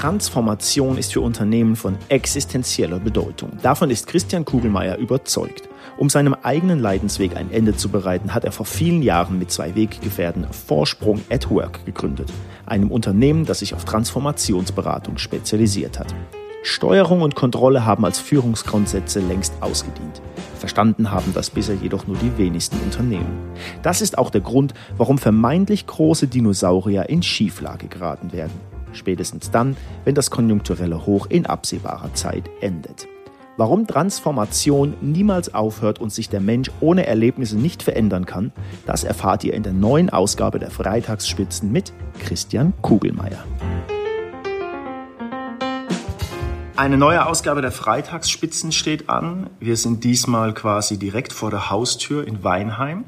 Transformation ist für Unternehmen von existenzieller Bedeutung. Davon ist Christian Kugelmeier überzeugt. Um seinem eigenen Leidensweg ein Ende zu bereiten, hat er vor vielen Jahren mit zwei Weggefährten Vorsprung at Work gegründet, einem Unternehmen, das sich auf Transformationsberatung spezialisiert hat. Steuerung und Kontrolle haben als Führungsgrundsätze längst ausgedient. Verstanden haben das bisher jedoch nur die wenigsten Unternehmen. Das ist auch der Grund, warum vermeintlich große Dinosaurier in Schieflage geraten werden. Spätestens dann, wenn das konjunkturelle Hoch in absehbarer Zeit endet. Warum Transformation niemals aufhört und sich der Mensch ohne Erlebnisse nicht verändern kann, das erfahrt ihr in der neuen Ausgabe der Freitagsspitzen mit Christian Kugelmeier. Eine neue Ausgabe der Freitagsspitzen steht an. Wir sind diesmal quasi direkt vor der Haustür in Weinheim.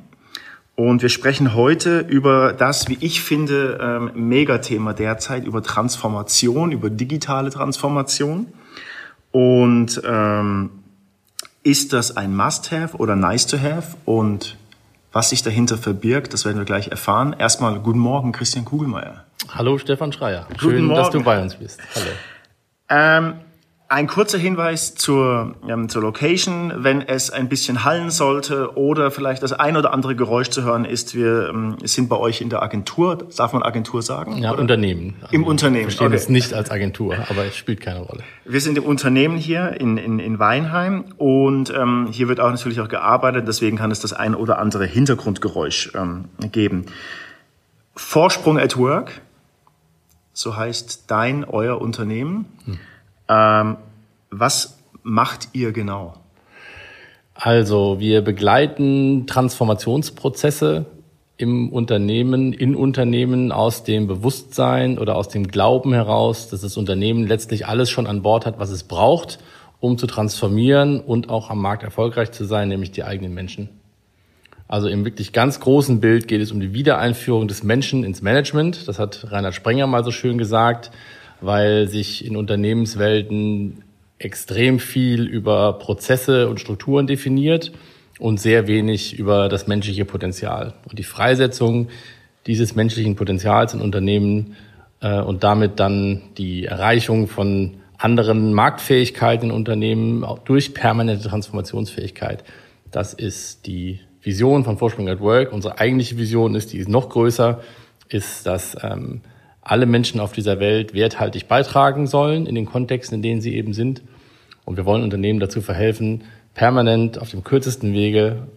Und wir sprechen heute über das, wie ich finde, ähm, Megathema derzeit, über Transformation, über digitale Transformation. Und ähm, ist das ein Must-Have oder Nice-to-Have? Und was sich dahinter verbirgt, das werden wir gleich erfahren. Erstmal guten Morgen, Christian Kugelmeier. Hallo, Stefan Schreier. Schön, dass du bei uns bist. Hallo. Ähm, ein kurzer Hinweis zur, ähm, zur Location. Wenn es ein bisschen hallen sollte oder vielleicht das ein oder andere Geräusch zu hören ist, wir ähm, sind bei euch in der Agentur. Darf man Agentur sagen? Ja, oder? Unternehmen. Also Im Unternehmen. Wir verstehen okay. es nicht als Agentur, aber es spielt keine Rolle. Wir sind im Unternehmen hier in, in, in Weinheim und ähm, hier wird auch natürlich auch gearbeitet. Deswegen kann es das ein oder andere Hintergrundgeräusch ähm, geben. Vorsprung at Work, so heißt dein, euer Unternehmen. Hm. Ähm, was macht ihr genau? Also wir begleiten Transformationsprozesse im Unternehmen, in Unternehmen aus dem Bewusstsein oder aus dem Glauben heraus, dass das Unternehmen letztlich alles schon an Bord hat, was es braucht, um zu transformieren und auch am Markt erfolgreich zu sein, nämlich die eigenen Menschen. Also im wirklich ganz großen Bild geht es um die Wiedereinführung des Menschen ins Management. Das hat Reinhard Sprenger mal so schön gesagt weil sich in Unternehmenswelten extrem viel über Prozesse und Strukturen definiert und sehr wenig über das menschliche Potenzial. Und die Freisetzung dieses menschlichen Potenzials in Unternehmen äh, und damit dann die Erreichung von anderen Marktfähigkeiten in Unternehmen durch permanente Transformationsfähigkeit. Das ist die Vision von Vorsprung at Work. Unsere eigentliche Vision ist, die ist noch größer, ist, dass ähm, alle Menschen auf dieser Welt werthaltig beitragen sollen in den Kontexten, in denen sie eben sind. Und wir wollen Unternehmen dazu verhelfen, permanent auf dem kürzesten Wege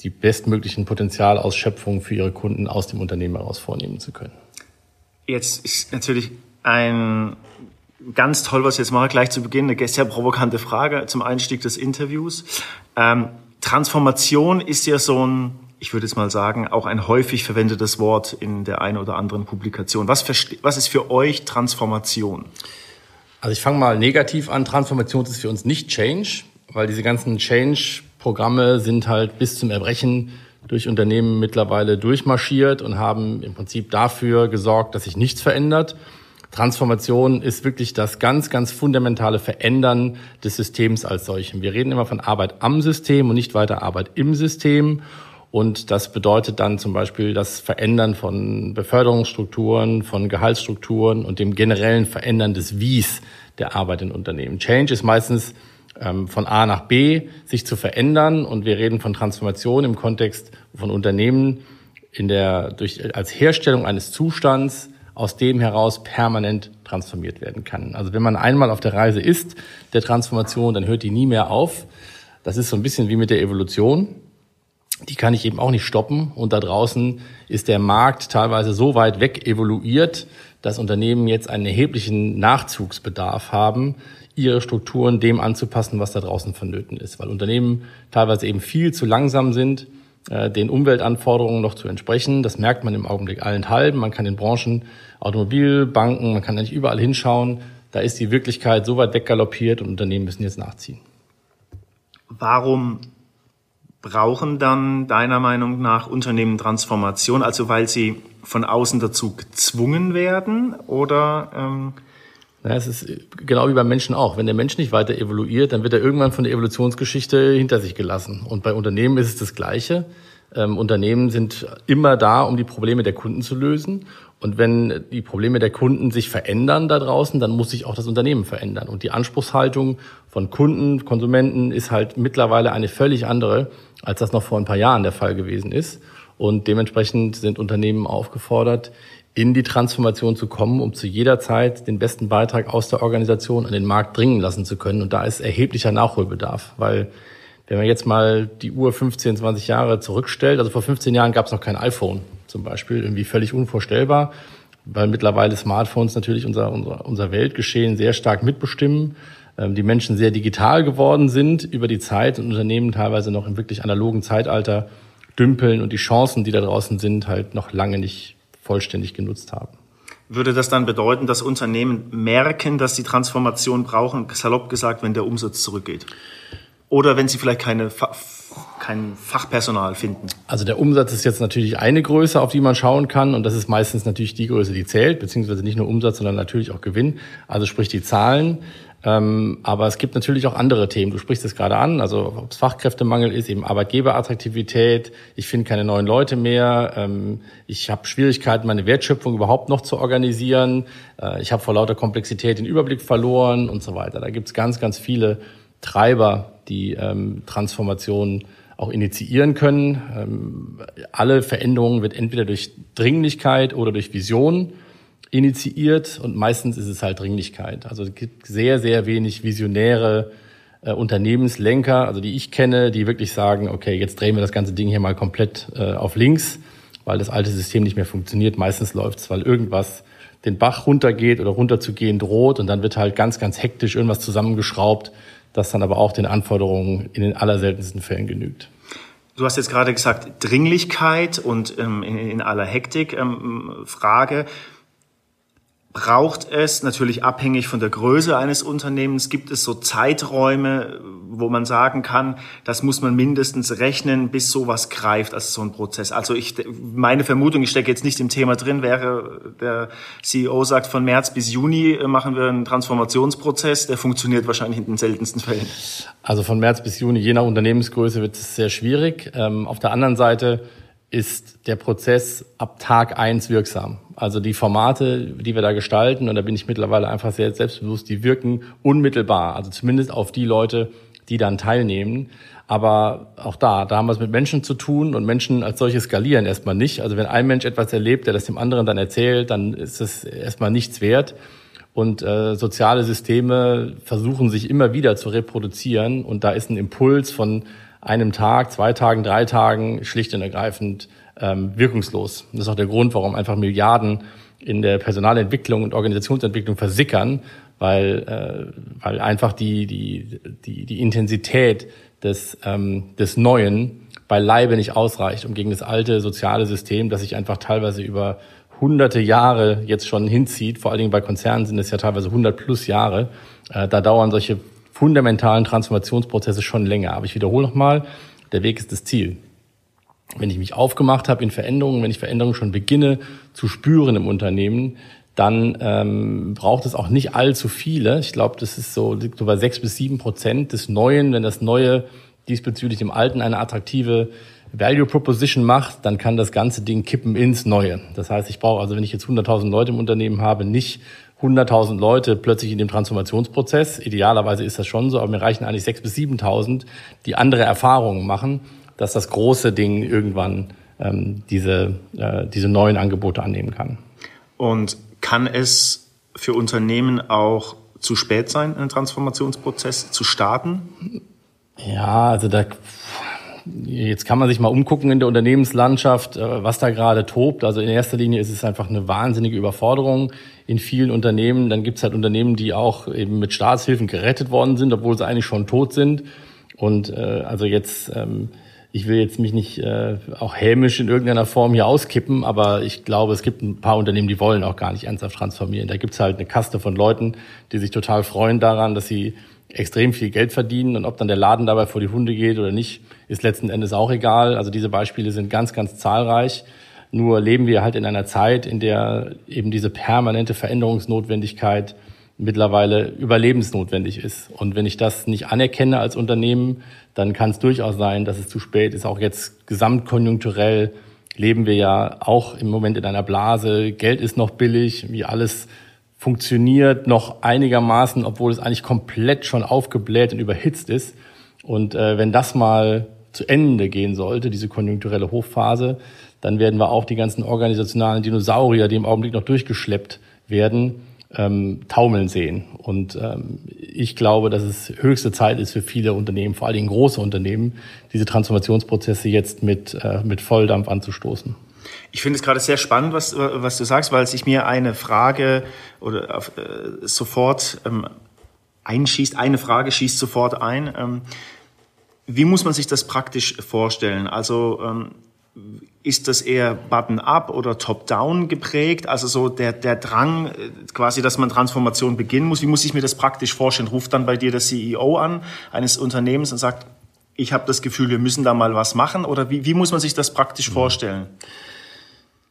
die bestmöglichen Potenzialausschöpfungen für ihre Kunden aus dem Unternehmen heraus vornehmen zu können. Jetzt ist natürlich ein ganz toll, was ich jetzt mache, gleich zu Beginn, eine sehr provokante Frage zum Einstieg des Interviews. Ähm, Transformation ist ja so ein ich würde jetzt mal sagen, auch ein häufig verwendetes Wort in der einen oder anderen Publikation. Was, was ist für euch Transformation? Also ich fange mal negativ an. Transformation ist für uns nicht Change, weil diese ganzen Change-Programme sind halt bis zum Erbrechen durch Unternehmen mittlerweile durchmarschiert und haben im Prinzip dafür gesorgt, dass sich nichts verändert. Transformation ist wirklich das ganz, ganz fundamentale Verändern des Systems als solchem. Wir reden immer von Arbeit am System und nicht weiter Arbeit im System. Und das bedeutet dann zum Beispiel das Verändern von Beförderungsstrukturen, von Gehaltsstrukturen und dem generellen Verändern des Wies der Arbeit in Unternehmen. Change ist meistens ähm, von A nach B sich zu verändern und wir reden von Transformation im Kontext von Unternehmen in der, durch, als Herstellung eines Zustands, aus dem heraus permanent transformiert werden kann. Also wenn man einmal auf der Reise ist der Transformation, dann hört die nie mehr auf. Das ist so ein bisschen wie mit der Evolution die kann ich eben auch nicht stoppen. Und da draußen ist der Markt teilweise so weit weg evoluiert, dass Unternehmen jetzt einen erheblichen Nachzugsbedarf haben, ihre Strukturen dem anzupassen, was da draußen vonnöten ist. Weil Unternehmen teilweise eben viel zu langsam sind, äh, den Umweltanforderungen noch zu entsprechen. Das merkt man im Augenblick allenthalben. Man kann in Branchen, Automobilbanken, man kann nicht überall hinschauen. Da ist die Wirklichkeit so weit weggaloppiert und Unternehmen müssen jetzt nachziehen. Warum brauchen dann deiner Meinung nach Unternehmen Transformation, also weil sie von außen dazu gezwungen werden oder? Ähm ja, es ist genau wie beim Menschen auch. Wenn der Mensch nicht weiter evoluiert, dann wird er irgendwann von der Evolutionsgeschichte hinter sich gelassen. Und bei Unternehmen ist es das Gleiche. Ähm, Unternehmen sind immer da, um die Probleme der Kunden zu lösen. Und wenn die Probleme der Kunden sich verändern da draußen, dann muss sich auch das Unternehmen verändern. Und die Anspruchshaltung von Kunden, Konsumenten ist halt mittlerweile eine völlig andere, als das noch vor ein paar Jahren der Fall gewesen ist. Und dementsprechend sind Unternehmen aufgefordert, in die Transformation zu kommen, um zu jeder Zeit den besten Beitrag aus der Organisation an den Markt dringen lassen zu können. Und da ist erheblicher Nachholbedarf, weil wenn man jetzt mal die Uhr 15, 20 Jahre zurückstellt, also vor 15 Jahren gab es noch kein iPhone zum Beispiel, irgendwie völlig unvorstellbar, weil mittlerweile Smartphones natürlich unser, unser, unser Weltgeschehen sehr stark mitbestimmen, ähm, die Menschen sehr digital geworden sind über die Zeit und Unternehmen teilweise noch im wirklich analogen Zeitalter dümpeln und die Chancen, die da draußen sind, halt noch lange nicht vollständig genutzt haben. Würde das dann bedeuten, dass Unternehmen merken, dass sie Transformation brauchen, salopp gesagt, wenn der Umsatz zurückgeht? Oder wenn sie vielleicht keine, kein Fachpersonal finden? Also der Umsatz ist jetzt natürlich eine Größe, auf die man schauen kann. Und das ist meistens natürlich die Größe, die zählt, beziehungsweise nicht nur Umsatz, sondern natürlich auch Gewinn. Also sprich die Zahlen. Ähm, aber es gibt natürlich auch andere Themen. Du sprichst es gerade an, also ob es Fachkräftemangel ist, eben Arbeitgeberattraktivität. Ich finde keine neuen Leute mehr. Ähm, ich habe Schwierigkeiten, meine Wertschöpfung überhaupt noch zu organisieren. Äh, ich habe vor lauter Komplexität den Überblick verloren und so weiter. Da gibt es ganz, ganz viele Treiber, die ähm, Transformation auch initiieren können. Ähm, alle Veränderungen wird entweder durch Dringlichkeit oder durch Vision initiiert und meistens ist es halt Dringlichkeit. Also es gibt sehr, sehr wenig visionäre äh, Unternehmenslenker, also die ich kenne, die wirklich sagen, okay, jetzt drehen wir das ganze Ding hier mal komplett äh, auf links, weil das alte System nicht mehr funktioniert. Meistens läuft es, weil irgendwas den Bach runtergeht oder runterzugehen droht und dann wird halt ganz, ganz hektisch irgendwas zusammengeschraubt, das dann aber auch den Anforderungen in den allerseltensten Fällen genügt. Du hast jetzt gerade gesagt, Dringlichkeit und ähm, in, in, aller Hektik. Ähm, Frage, braucht es natürlich abhängig von der Größe eines Unternehmens, gibt es so Zeiträume, wo man sagen kann, das muss man mindestens rechnen, bis sowas greift, also so ein Prozess. Also ich, meine Vermutung, ich stecke jetzt nicht im Thema drin, wäre, der CEO sagt, von März bis Juni machen wir einen Transformationsprozess, der funktioniert wahrscheinlich in den seltensten Fällen. Also von März bis Juni, je nach Unternehmensgröße wird es sehr schwierig. Ähm, auf der anderen Seite ist der Prozess ab Tag eins wirksam. Also die Formate, die wir da gestalten, und da bin ich mittlerweile einfach sehr selbstbewusst, die wirken unmittelbar. Also zumindest auf die Leute, die dann teilnehmen. Aber auch da, da haben wir es mit Menschen zu tun und Menschen als solche skalieren erstmal nicht. Also wenn ein Mensch etwas erlebt, der das dem anderen dann erzählt, dann ist es erstmal nichts wert. Und äh, soziale Systeme versuchen sich immer wieder zu reproduzieren. Und da ist ein Impuls von einem Tag, zwei Tagen, drei Tagen schlicht und ergreifend ähm, wirkungslos. Das ist auch der Grund, warum einfach Milliarden in der Personalentwicklung und Organisationsentwicklung versickern, weil, äh, weil einfach die, die, die, die Intensität des, ähm, des Neuen beileibe nicht ausreicht, um gegen das alte soziale System, das sich einfach teilweise über hunderte Jahre jetzt schon hinzieht, vor allen Dingen bei Konzernen sind es ja teilweise 100 plus Jahre, äh, da dauern solche fundamentalen Transformationsprozesse schon länger. Aber ich wiederhole nochmal, der Weg ist das Ziel wenn ich mich aufgemacht habe in Veränderungen, wenn ich Veränderungen schon beginne zu spüren im Unternehmen, dann ähm, braucht es auch nicht allzu viele. Ich glaube, das ist so, liegt so bei sechs bis sieben Prozent des Neuen. Wenn das Neue diesbezüglich dem Alten eine attraktive Value Proposition macht, dann kann das ganze Ding kippen ins Neue. Das heißt, ich brauche also, wenn ich jetzt 100.000 Leute im Unternehmen habe, nicht 100.000 Leute plötzlich in dem Transformationsprozess. Idealerweise ist das schon so, aber mir reichen eigentlich 6.000 bis 7.000, die andere Erfahrungen machen dass das große Ding irgendwann ähm, diese, äh, diese neuen Angebote annehmen kann. Und kann es für Unternehmen auch zu spät sein, einen Transformationsprozess zu starten? Ja, also da jetzt kann man sich mal umgucken in der Unternehmenslandschaft, äh, was da gerade tobt. Also in erster Linie ist es einfach eine wahnsinnige Überforderung in vielen Unternehmen. Dann gibt es halt Unternehmen, die auch eben mit Staatshilfen gerettet worden sind, obwohl sie eigentlich schon tot sind. Und äh, also jetzt ähm, ich will jetzt mich nicht äh, auch hämisch in irgendeiner Form hier auskippen, aber ich glaube, es gibt ein paar Unternehmen, die wollen auch gar nicht ernsthaft transformieren. Da gibt's halt eine Kaste von Leuten, die sich total freuen daran, dass sie extrem viel Geld verdienen und ob dann der Laden dabei vor die Hunde geht oder nicht, ist letzten Endes auch egal. Also diese Beispiele sind ganz, ganz zahlreich. Nur leben wir halt in einer Zeit, in der eben diese permanente Veränderungsnotwendigkeit mittlerweile überlebensnotwendig ist. Und wenn ich das nicht anerkenne als Unternehmen, dann kann es durchaus sein, dass es zu spät ist. Auch jetzt gesamtkonjunkturell leben wir ja auch im Moment in einer Blase. Geld ist noch billig, wie alles funktioniert noch einigermaßen, obwohl es eigentlich komplett schon aufgebläht und überhitzt ist. Und äh, wenn das mal zu Ende gehen sollte, diese konjunkturelle Hochphase, dann werden wir auch die ganzen organisationalen Dinosaurier, die im Augenblick noch durchgeschleppt werden, ähm, taumeln sehen. Und ähm, ich glaube, dass es höchste Zeit ist für viele Unternehmen, vor allen Dingen große Unternehmen, diese Transformationsprozesse jetzt mit, äh, mit Volldampf anzustoßen. Ich finde es gerade sehr spannend, was, was du sagst, weil sich mir eine Frage oder auf, äh, sofort ähm, einschießt, eine Frage schießt sofort ein. Ähm, wie muss man sich das praktisch vorstellen? Also ähm, ist das eher button-up oder top-down geprägt? Also so der, der Drang, äh, quasi, dass man Transformation beginnen muss. Wie muss ich mir das praktisch vorstellen? Ruft dann bei dir der CEO an eines Unternehmens und sagt, ich habe das Gefühl, wir müssen da mal was machen? Oder wie, wie muss man sich das praktisch mhm. vorstellen?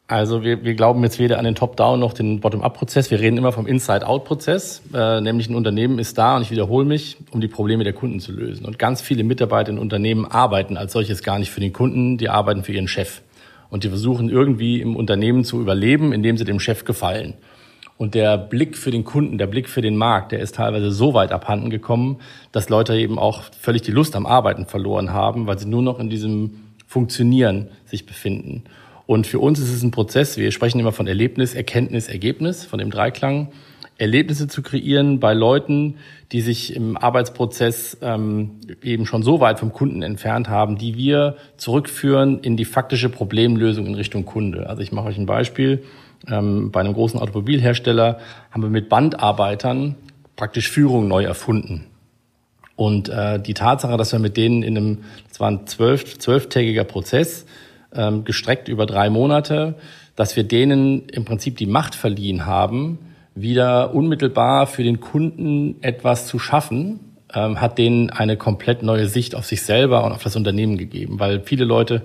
Also wir, wir glauben jetzt weder an den Top-Down noch den Bottom-Up-Prozess. Wir reden immer vom Inside-Out-Prozess, äh, nämlich ein Unternehmen ist da, und ich wiederhole mich, um die Probleme der Kunden zu lösen. Und ganz viele Mitarbeiter in Unternehmen arbeiten als solches gar nicht für den Kunden, die arbeiten für ihren Chef. Und die versuchen irgendwie im Unternehmen zu überleben, indem sie dem Chef gefallen. Und der Blick für den Kunden, der Blick für den Markt, der ist teilweise so weit abhanden gekommen, dass Leute eben auch völlig die Lust am Arbeiten verloren haben, weil sie nur noch in diesem Funktionieren sich befinden. Und für uns ist es ein Prozess, wir sprechen immer von Erlebnis, Erkenntnis, Ergebnis, von dem Dreiklang. Erlebnisse zu kreieren bei Leuten, die sich im Arbeitsprozess ähm, eben schon so weit vom Kunden entfernt haben, die wir zurückführen in die faktische Problemlösung in Richtung Kunde. Also ich mache euch ein Beispiel. Ähm, bei einem großen Automobilhersteller haben wir mit Bandarbeitern praktisch Führung neu erfunden. Und äh, die Tatsache, dass wir mit denen in einem, das war ein zwölf, zwölftägiger Prozess, ähm, gestreckt über drei Monate, dass wir denen im Prinzip die Macht verliehen haben, wieder unmittelbar für den Kunden etwas zu schaffen, ähm, hat denen eine komplett neue Sicht auf sich selber und auf das Unternehmen gegeben, weil viele Leute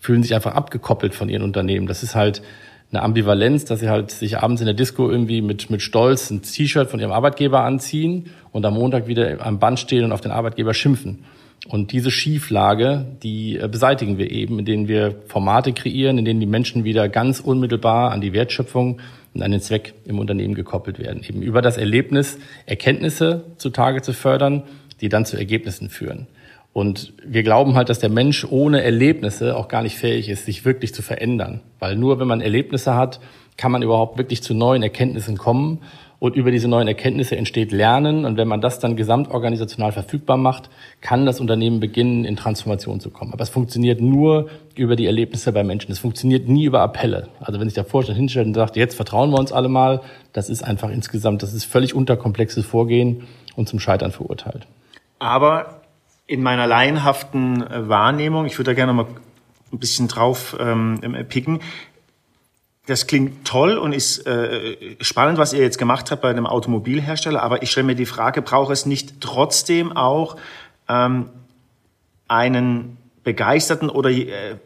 fühlen sich einfach abgekoppelt von ihren Unternehmen. Das ist halt eine Ambivalenz, dass sie halt sich abends in der Disco irgendwie mit, mit Stolz ein T-Shirt von ihrem Arbeitgeber anziehen und am Montag wieder am Band stehen und auf den Arbeitgeber schimpfen. Und diese Schieflage, die äh, beseitigen wir eben, indem wir Formate kreieren, in denen die Menschen wieder ganz unmittelbar an die Wertschöpfung und an den Zweck im Unternehmen gekoppelt werden. Eben über das Erlebnis Erkenntnisse zutage zu fördern, die dann zu Ergebnissen führen. Und wir glauben halt, dass der Mensch ohne Erlebnisse auch gar nicht fähig ist, sich wirklich zu verändern. Weil nur wenn man Erlebnisse hat, kann man überhaupt wirklich zu neuen Erkenntnissen kommen und über diese neuen Erkenntnisse entsteht Lernen. Und wenn man das dann gesamtorganisational verfügbar macht, kann das Unternehmen beginnen, in Transformation zu kommen. Aber es funktioniert nur über die Erlebnisse bei Menschen. Es funktioniert nie über Appelle. Also wenn sich der Vorstand hinstellt und sagt, jetzt vertrauen wir uns alle mal, das ist einfach insgesamt, das ist völlig unterkomplexes Vorgehen und zum Scheitern verurteilt. Aber in meiner laienhaften Wahrnehmung, ich würde da gerne mal ein bisschen drauf ähm, picken, das klingt toll und ist äh, spannend, was ihr jetzt gemacht habt bei einem Automobilhersteller, aber ich stelle mir die Frage, braucht es nicht trotzdem auch ähm, einen begeisterten oder äh,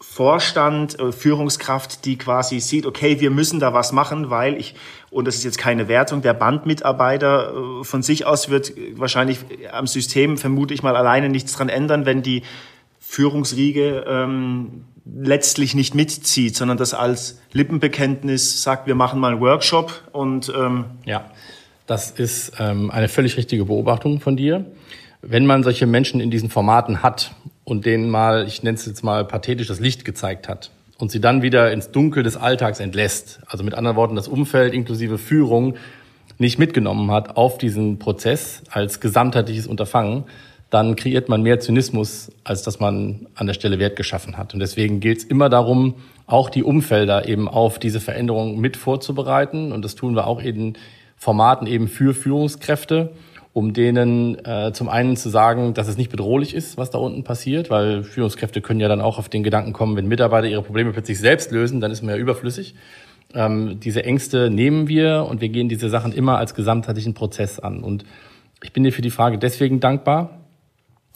Vorstand, äh, Führungskraft, die quasi sieht, okay, wir müssen da was machen, weil ich, und das ist jetzt keine Wertung, der Bandmitarbeiter äh, von sich aus wird wahrscheinlich am System, vermute ich mal, alleine nichts dran ändern, wenn die Führungsriege ähm, letztlich nicht mitzieht, sondern das als Lippenbekenntnis sagt, wir machen mal einen Workshop und ähm ja, das ist ähm, eine völlig richtige Beobachtung von dir. Wenn man solche Menschen in diesen Formaten hat und denen mal, ich nenne es jetzt mal pathetisch, das Licht gezeigt hat und sie dann wieder ins Dunkel des Alltags entlässt, also mit anderen Worten das Umfeld inklusive Führung nicht mitgenommen hat auf diesen Prozess als gesamtheitliches Unterfangen, dann kreiert man mehr Zynismus, als dass man an der Stelle Wert geschaffen hat. Und deswegen gilt es immer darum, auch die Umfelder eben auf diese Veränderung mit vorzubereiten. Und das tun wir auch in Formaten eben für Führungskräfte, um denen äh, zum einen zu sagen, dass es nicht bedrohlich ist, was da unten passiert, weil Führungskräfte können ja dann auch auf den Gedanken kommen, wenn Mitarbeiter ihre Probleme plötzlich selbst lösen, dann ist man ja überflüssig. Ähm, diese Ängste nehmen wir und wir gehen diese Sachen immer als gesamtheitlichen Prozess an. Und ich bin dir für die Frage deswegen dankbar,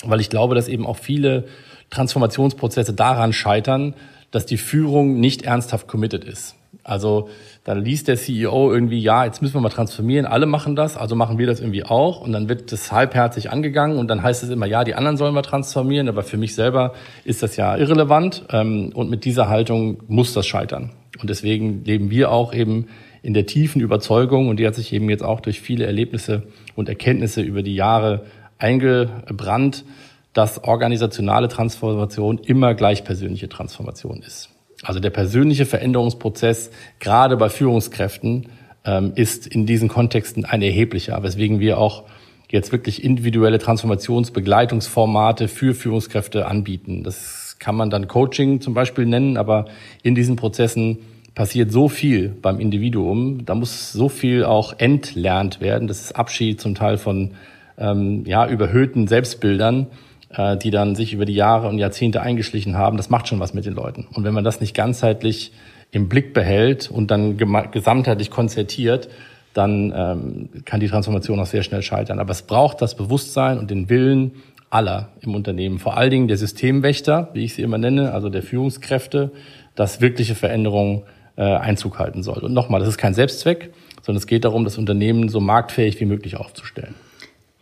weil ich glaube, dass eben auch viele Transformationsprozesse daran scheitern, dass die Führung nicht ernsthaft committed ist. Also dann liest der CEO irgendwie, ja, jetzt müssen wir mal transformieren, alle machen das, also machen wir das irgendwie auch. Und dann wird das halbherzig angegangen und dann heißt es immer, ja, die anderen sollen wir transformieren, aber für mich selber ist das ja irrelevant. Ähm, und mit dieser Haltung muss das scheitern. Und deswegen leben wir auch eben in der tiefen Überzeugung, und die hat sich eben jetzt auch durch viele Erlebnisse und Erkenntnisse über die Jahre eingebrannt, dass organisationale Transformation immer gleich persönliche Transformation ist. Also der persönliche Veränderungsprozess, gerade bei Führungskräften, ähm, ist in diesen Kontexten ein erheblicher, weswegen wir auch jetzt wirklich individuelle Transformationsbegleitungsformate für Führungskräfte anbieten. Das kann man dann Coaching zum Beispiel nennen, aber in diesen Prozessen passiert so viel beim Individuum, da muss so viel auch entlernt werden. Das ist Abschied zum Teil von ähm, ja, überhöhten Selbstbildern, äh, die dann sich über die Jahre und Jahrzehnte eingeschlichen haben. Das macht schon was mit den Leuten. Und wenn man das nicht ganzheitlich im Blick behält und dann gesamtheitlich konzertiert, dann ähm, kann die Transformation auch sehr schnell scheitern. Aber es braucht das Bewusstsein und den Willen aller im Unternehmen, vor allen Dingen der Systemwächter, wie ich sie immer nenne, also der Führungskräfte, dass wirkliche Veränderungen äh, Einzug halten soll. Und nochmal, das ist kein Selbstzweck, sondern es geht darum, das Unternehmen so marktfähig wie möglich aufzustellen.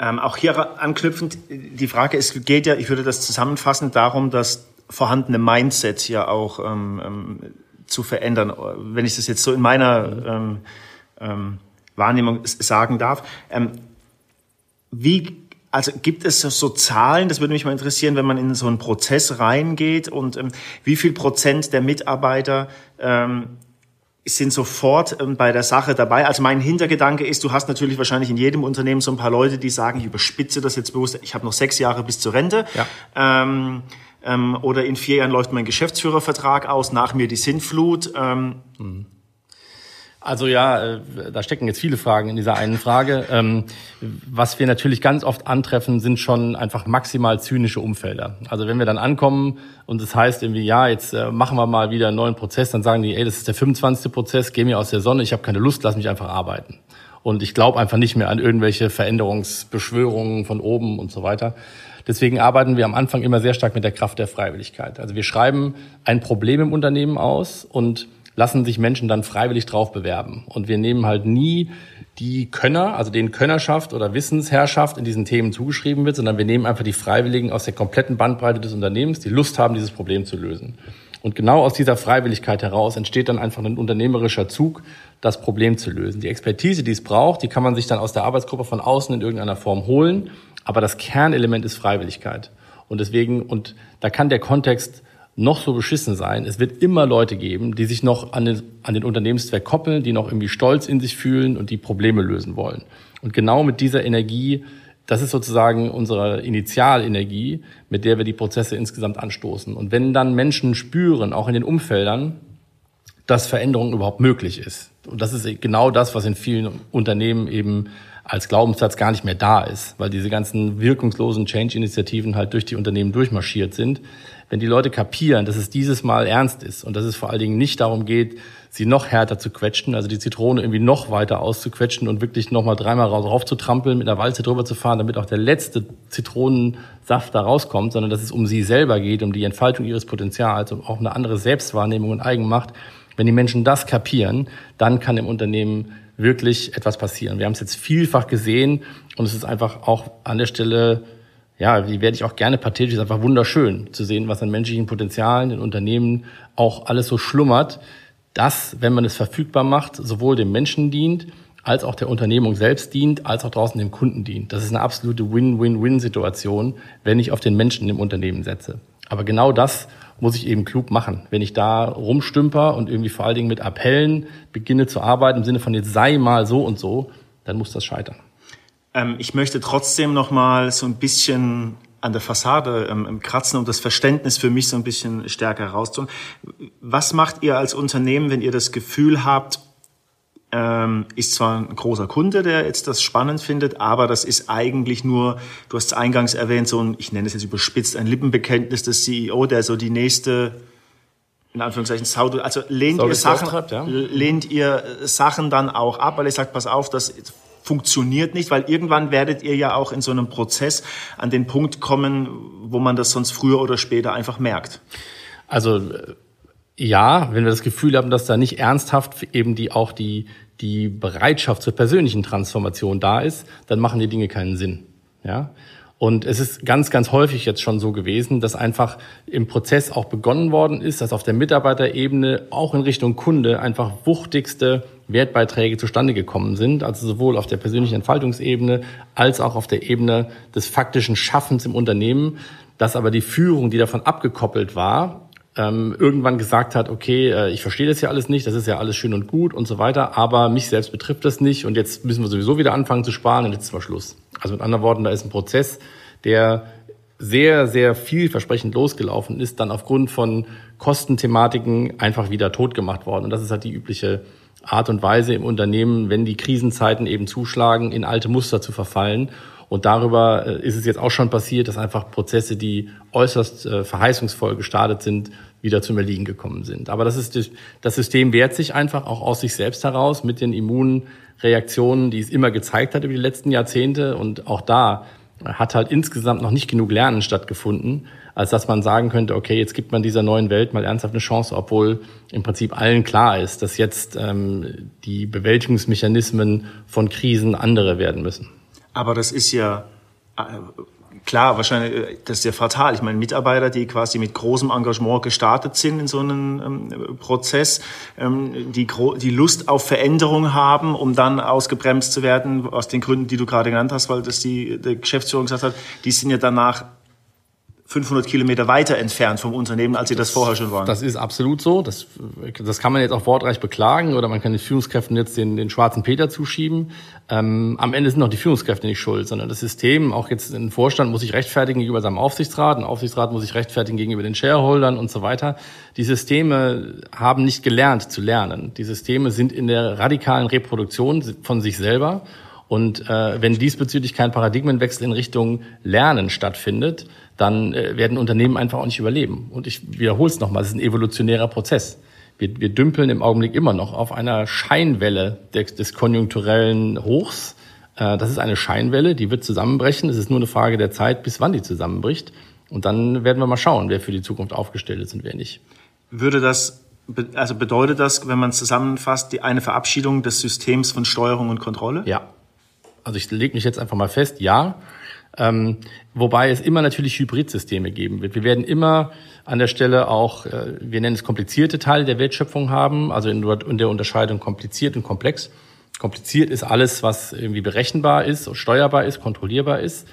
Ähm, auch hier anknüpfend, die Frage ist, geht ja, ich würde das zusammenfassen, darum, das vorhandene Mindset ja auch ähm, ähm, zu verändern. Wenn ich das jetzt so in meiner ähm, ähm, Wahrnehmung sagen darf. Wie also gibt es so Zahlen, das würde mich mal interessieren, wenn man in so einen Prozess reingeht und ähm, wie viel Prozent der Mitarbeiter ähm, sind sofort ähm, bei der Sache dabei. Also mein Hintergedanke ist, du hast natürlich wahrscheinlich in jedem Unternehmen so ein paar Leute, die sagen, ich überspitze das jetzt bewusst, ich habe noch sechs Jahre bis zur Rente. Ja. Ähm, ähm, oder in vier Jahren läuft mein Geschäftsführervertrag aus, nach mir die Sintflut. Ähm, mhm. Also ja, äh, da stecken jetzt viele Fragen in dieser einen Frage. Ähm, was wir natürlich ganz oft antreffen, sind schon einfach maximal zynische Umfelder. Also wenn wir dann ankommen und es das heißt irgendwie, ja, jetzt äh, machen wir mal wieder einen neuen Prozess, dann sagen die, ey, das ist der 25. Prozess, geh mir aus der Sonne, ich habe keine Lust, lass mich einfach arbeiten. Und ich glaube einfach nicht mehr an irgendwelche Veränderungsbeschwörungen von oben und so weiter. Deswegen arbeiten wir am Anfang immer sehr stark mit der Kraft der Freiwilligkeit. Also wir schreiben ein Problem im Unternehmen aus und lassen sich Menschen dann freiwillig drauf bewerben. Und wir nehmen halt nie die Könner, also den Könnerschaft oder Wissensherrschaft in diesen Themen zugeschrieben wird, sondern wir nehmen einfach die Freiwilligen aus der kompletten Bandbreite des Unternehmens, die Lust haben, dieses Problem zu lösen. Und genau aus dieser Freiwilligkeit heraus entsteht dann einfach ein unternehmerischer Zug, das Problem zu lösen. Die Expertise, die es braucht, die kann man sich dann aus der Arbeitsgruppe von außen in irgendeiner Form holen. Aber das Kernelement ist Freiwilligkeit. Und deswegen, und da kann der Kontext noch so beschissen sein, es wird immer Leute geben, die sich noch an den, an den Unternehmenszweck koppeln, die noch irgendwie Stolz in sich fühlen und die Probleme lösen wollen. Und genau mit dieser Energie, das ist sozusagen unsere Initialenergie, mit der wir die Prozesse insgesamt anstoßen. Und wenn dann Menschen spüren, auch in den Umfeldern, dass Veränderung überhaupt möglich ist. Und das ist genau das, was in vielen Unternehmen eben als Glaubenssatz gar nicht mehr da ist, weil diese ganzen wirkungslosen Change-Initiativen halt durch die Unternehmen durchmarschiert sind wenn die Leute kapieren, dass es dieses Mal ernst ist und dass es vor allen Dingen nicht darum geht, sie noch härter zu quetschen, also die Zitrone irgendwie noch weiter auszuquetschen und wirklich nochmal dreimal drauf zu trampeln, mit einer Walze drüber zu fahren, damit auch der letzte Zitronensaft da rauskommt, sondern dass es um sie selber geht, um die Entfaltung ihres Potenzials, um auch eine andere Selbstwahrnehmung und Eigenmacht. Wenn die Menschen das kapieren, dann kann im Unternehmen wirklich etwas passieren. Wir haben es jetzt vielfach gesehen und es ist einfach auch an der Stelle ja, die werde ich auch gerne pathetisch, ist einfach wunderschön zu sehen, was an menschlichen Potenzialen in Unternehmen auch alles so schlummert, dass, wenn man es verfügbar macht, sowohl dem Menschen dient, als auch der Unternehmung selbst dient, als auch draußen dem Kunden dient. Das ist eine absolute Win-Win-Win-Situation, wenn ich auf den Menschen im Unternehmen setze. Aber genau das muss ich eben klug machen. Wenn ich da rumstümper und irgendwie vor allen Dingen mit Appellen beginne zu arbeiten, im Sinne von jetzt sei mal so und so, dann muss das scheitern. Ähm, ich möchte trotzdem noch mal so ein bisschen an der Fassade ähm, kratzen, um das Verständnis für mich so ein bisschen stärker herauszutun. Was macht ihr als Unternehmen, wenn ihr das Gefühl habt, ähm, ist zwar ein großer Kunde, der jetzt das spannend findet, aber das ist eigentlich nur, du hast es eingangs erwähnt, so ein, ich nenne es jetzt überspitzt, ein Lippenbekenntnis des CEO, der so die nächste in Anführungszeichen Sau, also lehnt ihr Sachen, ja. lehnt ihr Sachen dann auch ab, weil ihr sagt, pass auf, das funktioniert nicht, weil irgendwann werdet ihr ja auch in so einem Prozess an den Punkt kommen, wo man das sonst früher oder später einfach merkt. Also äh, ja, wenn wir das Gefühl haben, dass da nicht ernsthaft eben die auch die die Bereitschaft zur persönlichen Transformation da ist, dann machen die Dinge keinen Sinn. Ja. Und es ist ganz, ganz häufig jetzt schon so gewesen, dass einfach im Prozess auch begonnen worden ist, dass auf der Mitarbeiterebene auch in Richtung Kunde einfach wuchtigste Wertbeiträge zustande gekommen sind, also sowohl auf der persönlichen Entfaltungsebene als auch auf der Ebene des faktischen Schaffens im Unternehmen, dass aber die Führung, die davon abgekoppelt war, ähm, irgendwann gesagt hat, okay, äh, ich verstehe das ja alles nicht, das ist ja alles schön und gut und so weiter, aber mich selbst betrifft das nicht und jetzt müssen wir sowieso wieder anfangen zu sparen und jetzt ist mal Schluss. Also mit anderen Worten, da ist ein Prozess, der sehr, sehr vielversprechend losgelaufen ist, dann aufgrund von Kostenthematiken einfach wieder tot gemacht worden. Und das ist halt die übliche Art und Weise im Unternehmen, wenn die Krisenzeiten eben zuschlagen, in alte Muster zu verfallen. Und darüber äh, ist es jetzt auch schon passiert, dass einfach Prozesse, die äußerst äh, verheißungsvoll gestartet sind, wieder zum Erliegen gekommen sind. Aber das ist das System wehrt sich einfach auch aus sich selbst heraus mit den Immunreaktionen, die es immer gezeigt hat über die letzten Jahrzehnte. Und auch da hat halt insgesamt noch nicht genug Lernen stattgefunden, als dass man sagen könnte, okay, jetzt gibt man dieser neuen Welt mal ernsthaft eine Chance, obwohl im Prinzip allen klar ist, dass jetzt ähm, die Bewältigungsmechanismen von Krisen andere werden müssen. Aber das ist ja äh, klar, wahrscheinlich, äh, das ist ja fatal. Ich meine, Mitarbeiter, die quasi mit großem Engagement gestartet sind in so einem ähm, Prozess, ähm, die, die Lust auf Veränderung haben, um dann ausgebremst zu werden, aus den Gründen, die du gerade genannt hast, weil das die, die Geschäftsführung gesagt hat, die sind ja danach 500 Kilometer weiter entfernt vom Unternehmen, als sie das vorher schon waren. Das ist absolut so. Das, das kann man jetzt auch wortreich beklagen oder man kann den Führungskräften jetzt den, den schwarzen Peter zuschieben. Ähm, am Ende sind auch die Führungskräfte nicht schuld, sondern das System, auch jetzt ein Vorstand muss sich rechtfertigen gegenüber seinem Aufsichtsrat, ein Aufsichtsrat muss sich rechtfertigen gegenüber den Shareholdern und so weiter. Die Systeme haben nicht gelernt zu lernen. Die Systeme sind in der radikalen Reproduktion von sich selber. Und äh, wenn diesbezüglich kein Paradigmenwechsel in Richtung Lernen stattfindet, dann äh, werden Unternehmen einfach auch nicht überleben. Und ich wiederhole es nochmal, es ist ein evolutionärer Prozess. Wir, wir dümpeln im Augenblick immer noch auf einer Scheinwelle des, des konjunkturellen Hochs. Äh, das ist eine Scheinwelle, die wird zusammenbrechen. Es ist nur eine Frage der Zeit, bis wann die zusammenbricht. Und dann werden wir mal schauen, wer für die Zukunft aufgestellt ist und wer nicht. Würde das also bedeutet das, wenn man zusammenfasst, die eine Verabschiedung des Systems von Steuerung und Kontrolle? Ja. Also ich lege mich jetzt einfach mal fest, ja. Ähm, wobei es immer natürlich Hybridsysteme geben wird. Wir werden immer an der Stelle auch, äh, wir nennen es komplizierte Teile der Wertschöpfung haben, also in, in der Unterscheidung kompliziert und komplex. Kompliziert ist alles, was irgendwie berechenbar ist, steuerbar ist, kontrollierbar ist.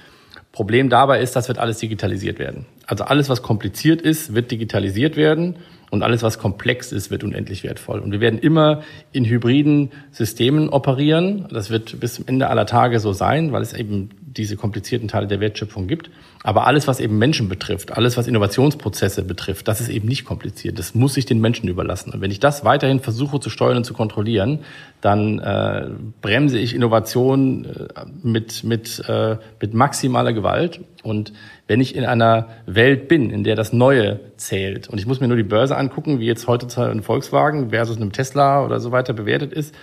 Problem dabei ist, das wird alles digitalisiert werden. Also alles, was kompliziert ist, wird digitalisiert werden und alles, was komplex ist, wird unendlich wertvoll. Und wir werden immer in hybriden Systemen operieren. Das wird bis zum Ende aller Tage so sein, weil es eben diese komplizierten Teile der Wertschöpfung gibt. Aber alles, was eben Menschen betrifft, alles, was Innovationsprozesse betrifft, das ist eben nicht kompliziert. Das muss sich den Menschen überlassen. Und wenn ich das weiterhin versuche zu steuern und zu kontrollieren, dann äh, bremse ich Innovation äh, mit, mit, äh, mit maximaler Gewalt. Und wenn ich in einer Welt bin, in der das Neue zählt, und ich muss mir nur die Börse angucken, wie jetzt heute ein Volkswagen versus einem Tesla oder so weiter bewertet ist,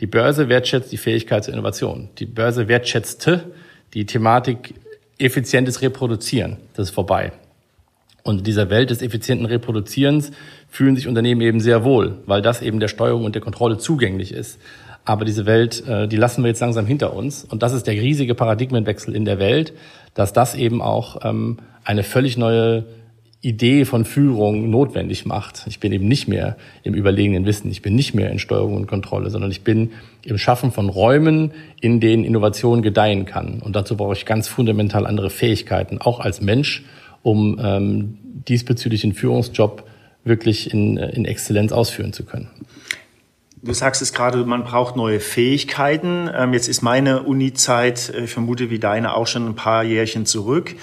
die Börse wertschätzt die Fähigkeit zur Innovation. Die Börse wertschätzte die Thematik effizientes Reproduzieren. Das ist vorbei. Und in dieser Welt des effizienten Reproduzierens fühlen sich Unternehmen eben sehr wohl, weil das eben der Steuerung und der Kontrolle zugänglich ist. Aber diese Welt, äh, die lassen wir jetzt langsam hinter uns. Und das ist der riesige Paradigmenwechsel in der Welt, dass das eben auch ähm, eine völlig neue Idee von Führung notwendig macht. Ich bin eben nicht mehr im überlegenen Wissen, ich bin nicht mehr in Steuerung und Kontrolle, sondern ich bin im Schaffen von Räumen, in denen Innovation gedeihen kann. Und dazu brauche ich ganz fundamental andere Fähigkeiten, auch als Mensch, um ähm, diesbezüglich den Führungsjob wirklich in, in Exzellenz ausführen zu können. Du sagst es gerade, man braucht neue Fähigkeiten. Ähm, jetzt ist meine Uni-Zeit, äh, ich vermute wie deine, auch schon ein paar Jährchen zurück.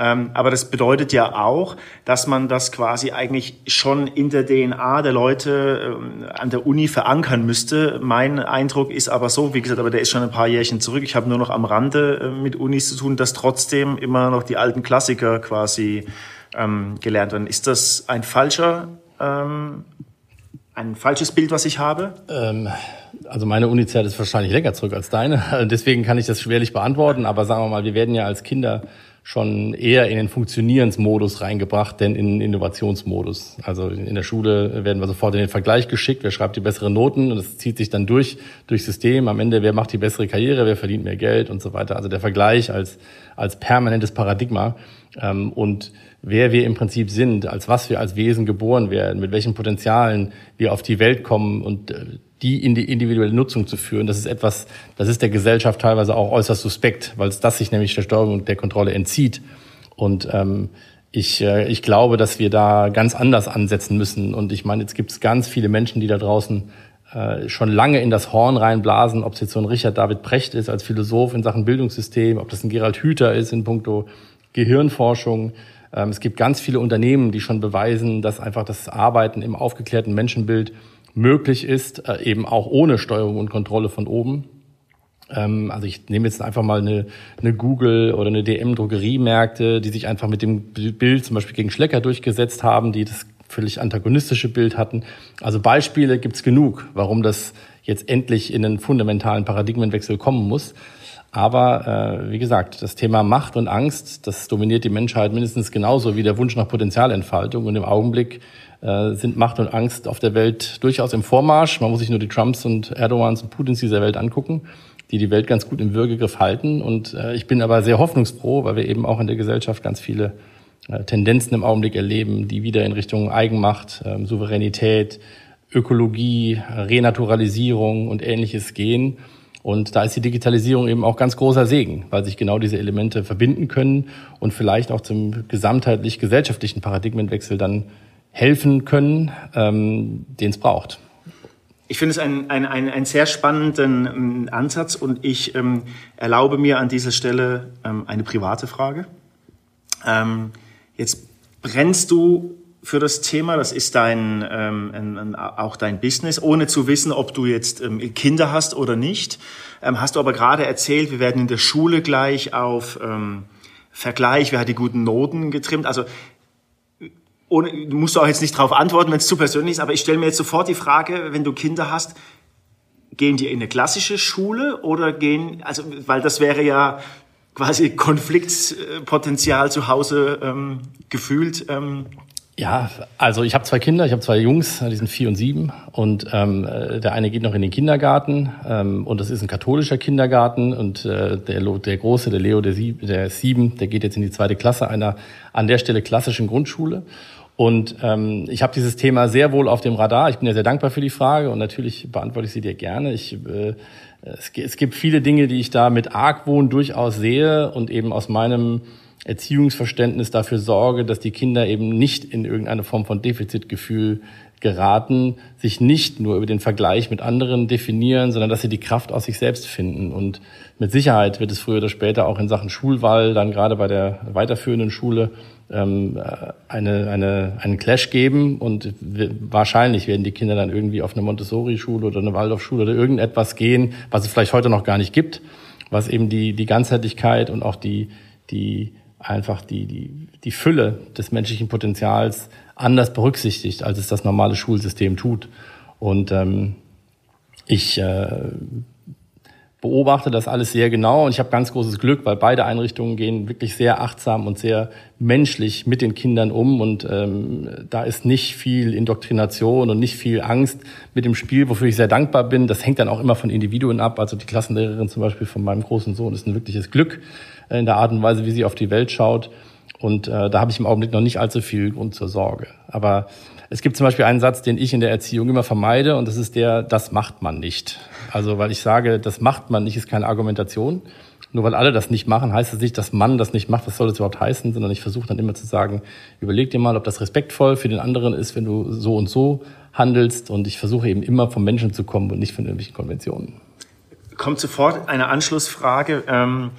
Ähm, aber das bedeutet ja auch, dass man das quasi eigentlich schon in der DNA der Leute ähm, an der Uni verankern müsste. Mein Eindruck ist aber so, wie gesagt, aber der ist schon ein paar Jährchen zurück. Ich habe nur noch am Rande äh, mit Unis zu tun, dass trotzdem immer noch die alten Klassiker quasi ähm, gelernt werden. Ist das ein falscher ähm, ein falsches Bild, was ich habe? Ähm, also meine Uni-Zeit ist wahrscheinlich länger zurück als deine. Deswegen kann ich das schwerlich beantworten. Aber sagen wir mal, wir werden ja als Kinder schon eher in den Funktionierensmodus reingebracht, denn in den Innovationsmodus. Also in der Schule werden wir sofort in den Vergleich geschickt, wer schreibt die besseren Noten und das zieht sich dann durch, durch System. Am Ende, wer macht die bessere Karriere, wer verdient mehr Geld und so weiter. Also der Vergleich als, als permanentes Paradigma. Ähm, und wer wir im Prinzip sind, als was wir als Wesen geboren werden, mit welchen Potenzialen wir auf die Welt kommen und äh, die in die individuelle Nutzung zu führen, das ist etwas, das ist der Gesellschaft teilweise auch äußerst suspekt, weil es das sich nämlich der Steuerung und der Kontrolle entzieht. Und ähm, ich, äh, ich glaube, dass wir da ganz anders ansetzen müssen. Und ich meine, jetzt gibt es ganz viele Menschen, die da draußen äh, schon lange in das Horn reinblasen, ob es jetzt so ein Richard David Precht ist als Philosoph in Sachen Bildungssystem, ob das ein Gerald Hüther ist in puncto Gehirnforschung. Ähm, es gibt ganz viele Unternehmen, die schon beweisen, dass einfach das Arbeiten im aufgeklärten Menschenbild möglich ist, äh, eben auch ohne Steuerung und Kontrolle von oben. Ähm, also ich nehme jetzt einfach mal eine, eine Google oder eine DM-Drogeriemärkte, die sich einfach mit dem Bild zum Beispiel gegen Schlecker durchgesetzt haben, die das völlig antagonistische Bild hatten. Also Beispiele gibt's genug, warum das jetzt endlich in einen fundamentalen Paradigmenwechsel kommen muss. Aber äh, wie gesagt, das Thema Macht und Angst, das dominiert die Menschheit mindestens genauso wie der Wunsch nach Potenzialentfaltung. Und im Augenblick äh, sind Macht und Angst auf der Welt durchaus im Vormarsch. Man muss sich nur die Trumps und Erdogans und Putins dieser Welt angucken, die die Welt ganz gut im Würgegriff halten. Und äh, ich bin aber sehr hoffnungsfroh, weil wir eben auch in der Gesellschaft ganz viele äh, Tendenzen im Augenblick erleben, die wieder in Richtung Eigenmacht, äh, Souveränität, Ökologie, Renaturalisierung und ähnliches gehen. Und da ist die Digitalisierung eben auch ganz großer Segen, weil sich genau diese Elemente verbinden können und vielleicht auch zum gesamtheitlich gesellschaftlichen Paradigmenwechsel dann helfen können, ähm, den es braucht. Ich finde es einen, einen, einen, sehr spannenden ähm, Ansatz und ich ähm, erlaube mir an dieser Stelle ähm, eine private Frage. Ähm, jetzt brennst du für das Thema, das ist dein, ähm, auch dein Business, ohne zu wissen, ob du jetzt ähm, Kinder hast oder nicht. Ähm, hast du aber gerade erzählt, wir werden in der Schule gleich auf ähm, Vergleich, wer hat die guten Noten getrimmt. Also ohne, du musst auch jetzt nicht darauf antworten, wenn es zu persönlich ist, aber ich stelle mir jetzt sofort die Frage, wenn du Kinder hast, gehen die in eine klassische Schule oder gehen, also weil das wäre ja quasi Konfliktpotenzial zu Hause ähm, gefühlt. Ähm. Ja, also ich habe zwei Kinder, ich habe zwei Jungs, die sind vier und sieben und ähm, der eine geht noch in den Kindergarten ähm, und das ist ein katholischer Kindergarten und äh, der, der Große, der Leo, der, sieb, der sieben, der geht jetzt in die zweite Klasse einer an der Stelle klassischen Grundschule und ähm, ich habe dieses Thema sehr wohl auf dem Radar. Ich bin ja sehr dankbar für die Frage und natürlich beantworte ich sie dir gerne. Ich, äh, es, es gibt viele Dinge, die ich da mit Argwohn durchaus sehe und eben aus meinem Erziehungsverständnis dafür sorge, dass die Kinder eben nicht in irgendeine Form von Defizitgefühl geraten, sich nicht nur über den Vergleich mit anderen definieren, sondern dass sie die Kraft aus sich selbst finden. Und mit Sicherheit wird es früher oder später auch in Sachen Schulwahl, dann gerade bei der weiterführenden Schule, ähm, äh, eine, eine, einen Clash geben und wahrscheinlich werden die Kinder dann irgendwie auf eine Montessori-Schule oder eine Waldorfschule oder irgendetwas gehen, was es vielleicht heute noch gar nicht gibt, was eben die, die Ganzheitlichkeit und auch die, die einfach die, die, die Fülle des menschlichen Potenzials anders berücksichtigt, als es das normale Schulsystem tut. Und ähm, ich äh, beobachte das alles sehr genau und ich habe ganz großes Glück, weil beide Einrichtungen gehen wirklich sehr achtsam und sehr menschlich mit den Kindern um und ähm, da ist nicht viel Indoktrination und nicht viel Angst mit dem Spiel, wofür ich sehr dankbar bin. Das hängt dann auch immer von Individuen ab. Also die Klassenlehrerin zum Beispiel von meinem großen Sohn ist ein wirkliches Glück äh, in der Art und Weise, wie sie auf die Welt schaut. Und äh, da habe ich im Augenblick noch nicht allzu viel Grund zur Sorge. Aber es gibt zum Beispiel einen Satz, den ich in der Erziehung immer vermeide, und das ist der, das macht man nicht. Also, weil ich sage, das macht man nicht, ist keine Argumentation. Nur weil alle das nicht machen, heißt es nicht, dass man das nicht macht. Was soll das überhaupt heißen? Sondern ich versuche dann immer zu sagen, überleg dir mal, ob das respektvoll für den anderen ist, wenn du so und so handelst. Und ich versuche eben immer vom Menschen zu kommen und nicht von irgendwelchen Konventionen. Kommt sofort eine Anschlussfrage. Ähm,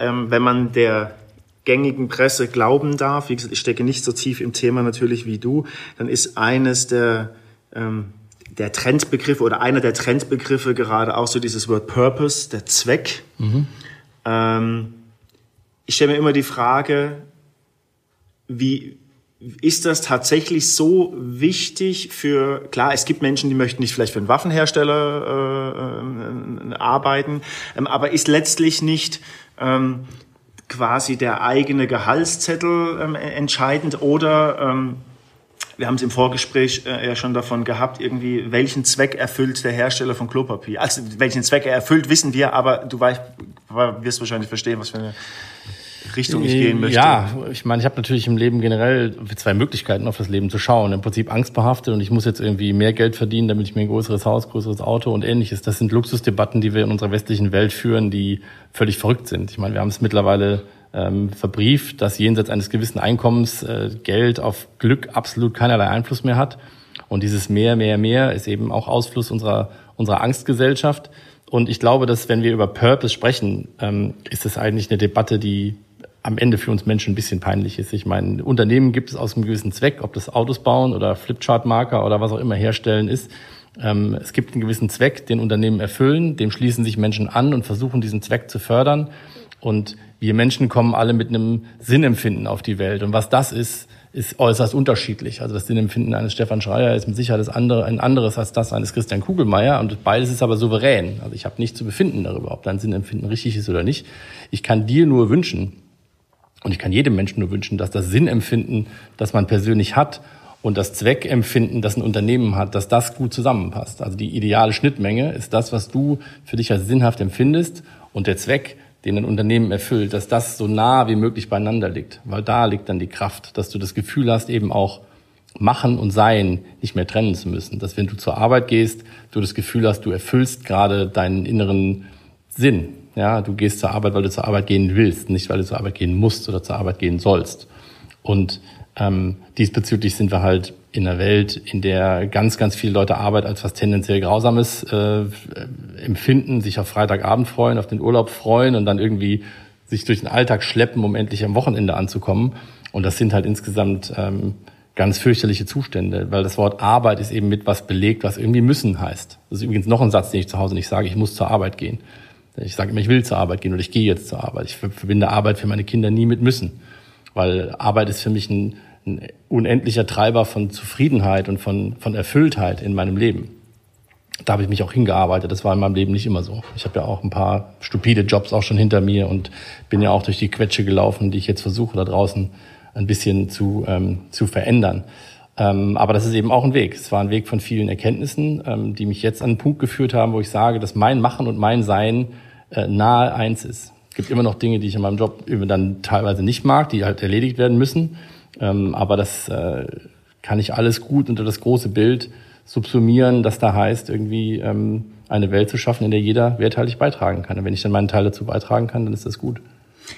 ähm, wenn man der gängigen Presse glauben darf, wie gesagt, ich stecke nicht so tief im Thema natürlich wie du, dann ist eines der, ähm, der Trendbegriffe oder einer der Trendbegriffe gerade auch so dieses Wort Purpose, der Zweck. Mhm. Ähm, ich stelle mir immer die Frage, wie ist das tatsächlich so wichtig für, klar, es gibt Menschen, die möchten nicht vielleicht für einen Waffenhersteller äh, äh, arbeiten, ähm, aber ist letztlich nicht ähm, quasi der eigene Gehaltszettel ähm, entscheidend oder ähm, wir haben es im Vorgespräch äh, ja schon davon gehabt, irgendwie, welchen Zweck erfüllt der Hersteller von Klopapier? Also, welchen Zweck er erfüllt, wissen wir, aber du weißt, wirst wahrscheinlich verstehen, was eine Richtung ich gehen möchte. Ja, ich meine, ich habe natürlich im Leben generell zwei Möglichkeiten auf das Leben zu schauen. Im Prinzip angstbehaftet und ich muss jetzt irgendwie mehr Geld verdienen, damit ich mir ein größeres Haus, größeres Auto und ähnliches. Das sind Luxusdebatten, die wir in unserer westlichen Welt führen, die völlig verrückt sind. Ich meine, wir haben es mittlerweile ähm, verbrieft, dass jenseits eines gewissen Einkommens äh, Geld auf Glück absolut keinerlei Einfluss mehr hat. Und dieses mehr, mehr, mehr ist eben auch Ausfluss unserer, unserer Angstgesellschaft. Und ich glaube, dass wenn wir über Purpose sprechen, ähm, ist es eigentlich eine Debatte, die am Ende für uns Menschen ein bisschen peinlich ist. Ich meine, Unternehmen gibt es aus einem gewissen Zweck, ob das Autos bauen oder Flipchart-Marker oder was auch immer herstellen ist. Ähm, es gibt einen gewissen Zweck, den Unternehmen erfüllen, dem schließen sich Menschen an und versuchen diesen Zweck zu fördern. Und wir Menschen kommen alle mit einem Sinnempfinden auf die Welt. Und was das ist, ist äußerst unterschiedlich. Also das Sinnempfinden eines Stefan Schreier ist mit Sicherheit andere, ein anderes als das eines Christian Kugelmeier. Und beides ist aber souverän. Also ich habe nichts zu befinden darüber, ob dein Sinnempfinden richtig ist oder nicht. Ich kann dir nur wünschen, und ich kann jedem Menschen nur wünschen, dass das Sinnempfinden, das man persönlich hat, und das Zweckempfinden, das ein Unternehmen hat, dass das gut zusammenpasst. Also die ideale Schnittmenge ist das, was du für dich als sinnhaft empfindest und der Zweck, den ein Unternehmen erfüllt, dass das so nah wie möglich beieinander liegt. Weil da liegt dann die Kraft, dass du das Gefühl hast, eben auch machen und sein nicht mehr trennen zu müssen. Dass wenn du zur Arbeit gehst, du das Gefühl hast, du erfüllst gerade deinen inneren Sinn. Ja, du gehst zur Arbeit, weil du zur Arbeit gehen willst, nicht weil du zur Arbeit gehen musst oder zur Arbeit gehen sollst. Und ähm, diesbezüglich sind wir halt in einer Welt, in der ganz, ganz viele Leute Arbeit als was tendenziell Grausames äh, empfinden, sich auf Freitagabend freuen, auf den Urlaub freuen und dann irgendwie sich durch den Alltag schleppen, um endlich am Wochenende anzukommen. Und das sind halt insgesamt ähm, ganz fürchterliche Zustände, weil das Wort Arbeit ist eben mit was belegt, was irgendwie müssen heißt. Das ist übrigens noch ein Satz, den ich zu Hause nicht sage, ich muss zur Arbeit gehen. Ich sage immer, ich will zur Arbeit gehen oder ich gehe jetzt zur Arbeit. Ich verbinde Arbeit für meine Kinder nie mit müssen, weil Arbeit ist für mich ein ein unendlicher Treiber von Zufriedenheit und von, von Erfülltheit in meinem Leben. Da habe ich mich auch hingearbeitet. Das war in meinem Leben nicht immer so. Ich habe ja auch ein paar stupide Jobs auch schon hinter mir und bin ja auch durch die Quetsche gelaufen, die ich jetzt versuche da draußen ein bisschen zu, ähm, zu verändern. Ähm, aber das ist eben auch ein Weg. Es war ein Weg von vielen Erkenntnissen, ähm, die mich jetzt an einen Punkt geführt haben, wo ich sage, dass mein Machen und mein Sein äh, nahe eins ist. Es gibt immer noch Dinge, die ich in meinem Job dann teilweise nicht mag, die halt erledigt werden müssen. Ähm, aber das äh, kann ich alles gut unter das große Bild subsumieren, das da heißt, irgendwie ähm, eine Welt zu schaffen, in der jeder werthaltig beitragen kann. Und wenn ich dann meinen Teil dazu beitragen kann, dann ist das gut.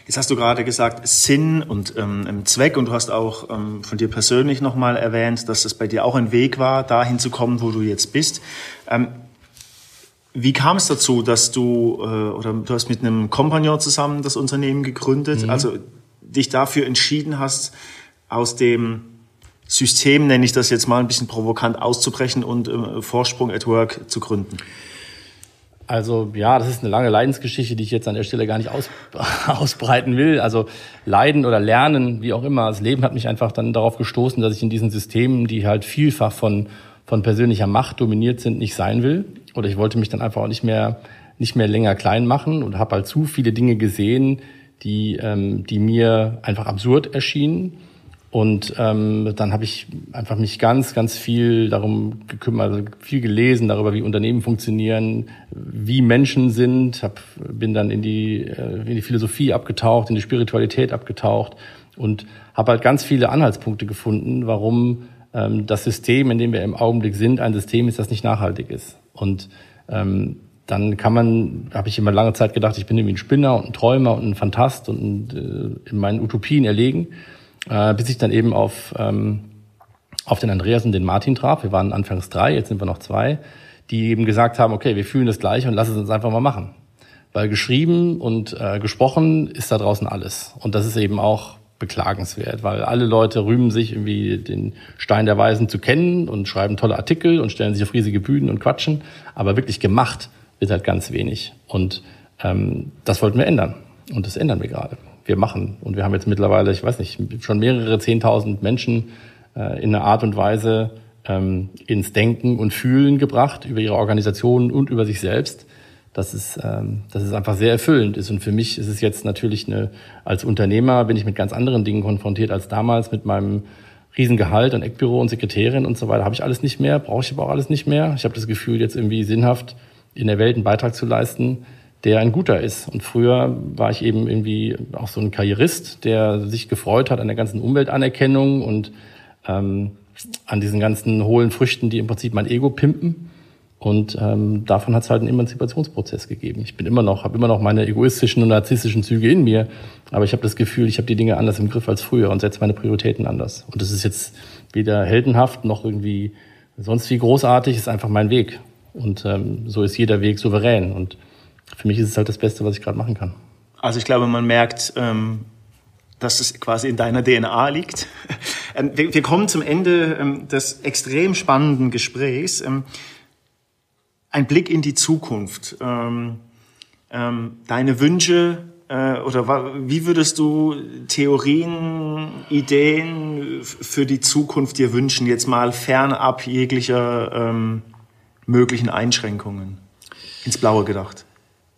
Jetzt hast du gerade gesagt Sinn und ähm, Zweck und du hast auch ähm, von dir persönlich nochmal erwähnt, dass es bei dir auch ein Weg war, dahin zu kommen, wo du jetzt bist. Ähm, wie kam es dazu, dass du äh, oder du hast mit einem Kompagnon zusammen das Unternehmen gegründet, mhm. also dich dafür entschieden hast, aus dem System, nenne ich das jetzt mal ein bisschen provokant, auszubrechen und äh, Vorsprung at Work zu gründen? Also ja, das ist eine lange Leidensgeschichte, die ich jetzt an der Stelle gar nicht aus, ausbreiten will. Also Leiden oder Lernen, wie auch immer. Das Leben hat mich einfach dann darauf gestoßen, dass ich in diesen Systemen, die halt vielfach von, von persönlicher Macht dominiert sind, nicht sein will. Oder ich wollte mich dann einfach auch nicht mehr, nicht mehr länger klein machen und habe halt zu viele Dinge gesehen, die, ähm, die mir einfach absurd erschienen und ähm, dann habe ich einfach mich ganz, ganz viel darum gekümmert, also viel gelesen darüber, wie Unternehmen funktionieren, wie Menschen sind. Hab, bin dann in die, äh, in die Philosophie abgetaucht, in die Spiritualität abgetaucht und habe halt ganz viele Anhaltspunkte gefunden, warum ähm, das System, in dem wir im Augenblick sind, ein System ist, das nicht nachhaltig ist. Und ähm, dann kann man, habe ich immer lange Zeit gedacht, ich bin irgendwie ein Spinner und ein Träumer und ein Fantast und äh, in meinen Utopien erlegen äh, bis ich dann eben auf, ähm, auf den Andreas und den Martin traf. Wir waren anfangs drei, jetzt sind wir noch zwei, die eben gesagt haben, okay, wir fühlen das gleiche und lass es uns einfach mal machen. Weil geschrieben und äh, gesprochen ist da draußen alles. Und das ist eben auch beklagenswert, weil alle Leute rühmen sich irgendwie den Stein der Weisen zu kennen und schreiben tolle Artikel und stellen sich auf riesige Bühnen und quatschen, aber wirklich gemacht wird halt ganz wenig. Und ähm, das wollten wir ändern. Und das ändern wir gerade wir machen. Und wir haben jetzt mittlerweile, ich weiß nicht, schon mehrere Zehntausend Menschen äh, in einer Art und Weise ähm, ins Denken und Fühlen gebracht über ihre Organisation und über sich selbst, dass es, ähm, dass es einfach sehr erfüllend ist. Und für mich ist es jetzt natürlich eine, als Unternehmer bin ich mit ganz anderen Dingen konfrontiert als damals mit meinem Riesengehalt und Eckbüro und Sekretärin und so weiter. Habe ich alles nicht mehr, brauche ich aber auch alles nicht mehr. Ich habe das Gefühl, jetzt irgendwie sinnhaft in der Welt einen Beitrag zu leisten, der ein guter ist. Und früher war ich eben irgendwie auch so ein Karrierist, der sich gefreut hat an der ganzen Umweltanerkennung und ähm, an diesen ganzen hohlen Früchten, die im Prinzip mein Ego pimpen. Und ähm, davon hat es halt einen Emanzipationsprozess gegeben. Ich bin immer noch, habe immer noch meine egoistischen und narzisstischen Züge in mir, aber ich habe das Gefühl, ich habe die Dinge anders im Griff als früher und setze meine Prioritäten anders. Und das ist jetzt weder heldenhaft noch irgendwie sonst wie großartig, ist einfach mein Weg. Und ähm, so ist jeder Weg souverän. Und für mich ist es halt das Beste, was ich gerade machen kann. Also ich glaube, man merkt, ähm, dass es quasi in deiner DNA liegt. Ähm, wir, kommen zum Ende ähm, des extrem spannenden Gesprächs. Ähm, ein Blick in die Zukunft. Ähm, ähm, deine Wünsche äh, oder wie würdest du Theorien, Ideen für die Zukunft dir wünschen, jetzt mal fernab jeglicher möglichen Einschränkungen? Ins Blaue gedacht.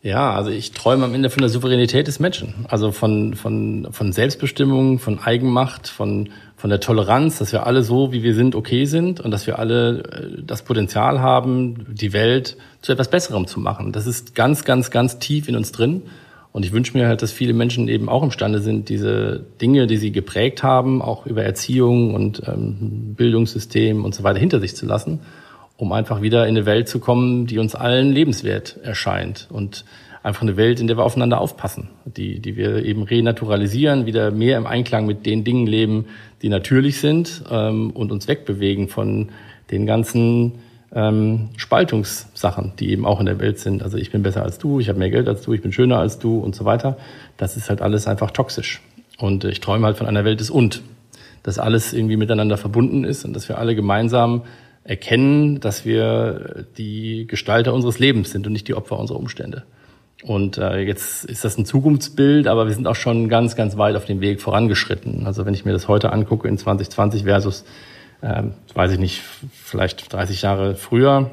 Ja, also ich träume am Ende von der Souveränität des Menschen. Also von, von, von Selbstbestimmung, von Eigenmacht, von, von der Toleranz, dass wir alle so, wie wir sind, okay sind und dass wir alle äh, das Potenzial haben, die Welt zu etwas Besserem zu machen. Das ist ganz, ganz, ganz tief in uns drin. Und ich wünsche mir halt, dass viele Menschen eben auch imstande sind, diese Dinge, die sie geprägt haben, auch über Erziehung und ähm, Bildungssystem und so weiter hinter sich zu lassen um einfach wieder in eine Welt zu kommen, die uns allen lebenswert erscheint und einfach eine Welt, in der wir aufeinander aufpassen, die, die wir eben renaturalisieren, wieder mehr im Einklang mit den Dingen leben, die natürlich sind ähm, und uns wegbewegen von den ganzen ähm, Spaltungssachen, die eben auch in der Welt sind. Also ich bin besser als du, ich habe mehr Geld als du, ich bin schöner als du und so weiter. Das ist halt alles einfach toxisch. Und ich träume halt von einer Welt des Und, dass alles irgendwie miteinander verbunden ist und dass wir alle gemeinsam erkennen, dass wir die Gestalter unseres Lebens sind und nicht die Opfer unserer Umstände. Und äh, jetzt ist das ein Zukunftsbild, aber wir sind auch schon ganz, ganz weit auf dem Weg vorangeschritten. Also wenn ich mir das heute angucke in 2020 versus, äh, weiß ich nicht, vielleicht 30 Jahre früher,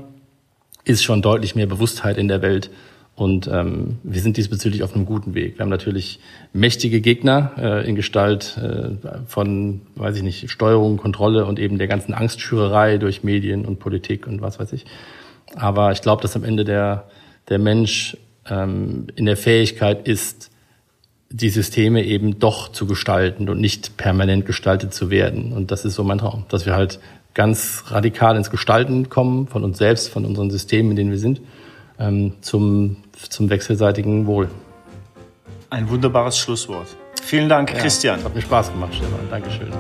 ist schon deutlich mehr Bewusstheit in der Welt und ähm, wir sind diesbezüglich auf einem guten Weg. Wir haben natürlich mächtige Gegner äh, in Gestalt äh, von, weiß ich nicht, Steuerung, Kontrolle und eben der ganzen Angstschürerei durch Medien und Politik und was weiß ich. Aber ich glaube, dass am Ende der, der Mensch ähm, in der Fähigkeit ist, die Systeme eben doch zu gestalten und nicht permanent gestaltet zu werden. Und das ist so mein Traum, dass wir halt ganz radikal ins Gestalten kommen von uns selbst, von unseren Systemen, in denen wir sind, ähm, zum zum wechselseitigen Wohl. Ein wunderbares Schlusswort. Vielen Dank, ja, Christian. Hat mir Spaß gemacht, Stefan. Dankeschön.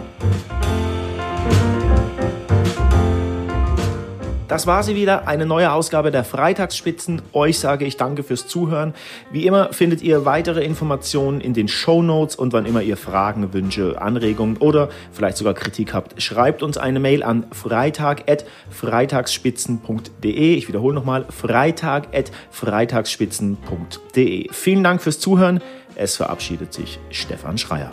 Das war sie wieder, eine neue Ausgabe der Freitagsspitzen. Euch sage ich danke fürs Zuhören. Wie immer findet ihr weitere Informationen in den Show Notes und wann immer ihr Fragen, Wünsche, Anregungen oder vielleicht sogar Kritik habt, schreibt uns eine Mail an freitag.freitagsspitzen.de. Ich wiederhole nochmal, freitag.freitagsspitzen.de. Vielen Dank fürs Zuhören. Es verabschiedet sich Stefan Schreier.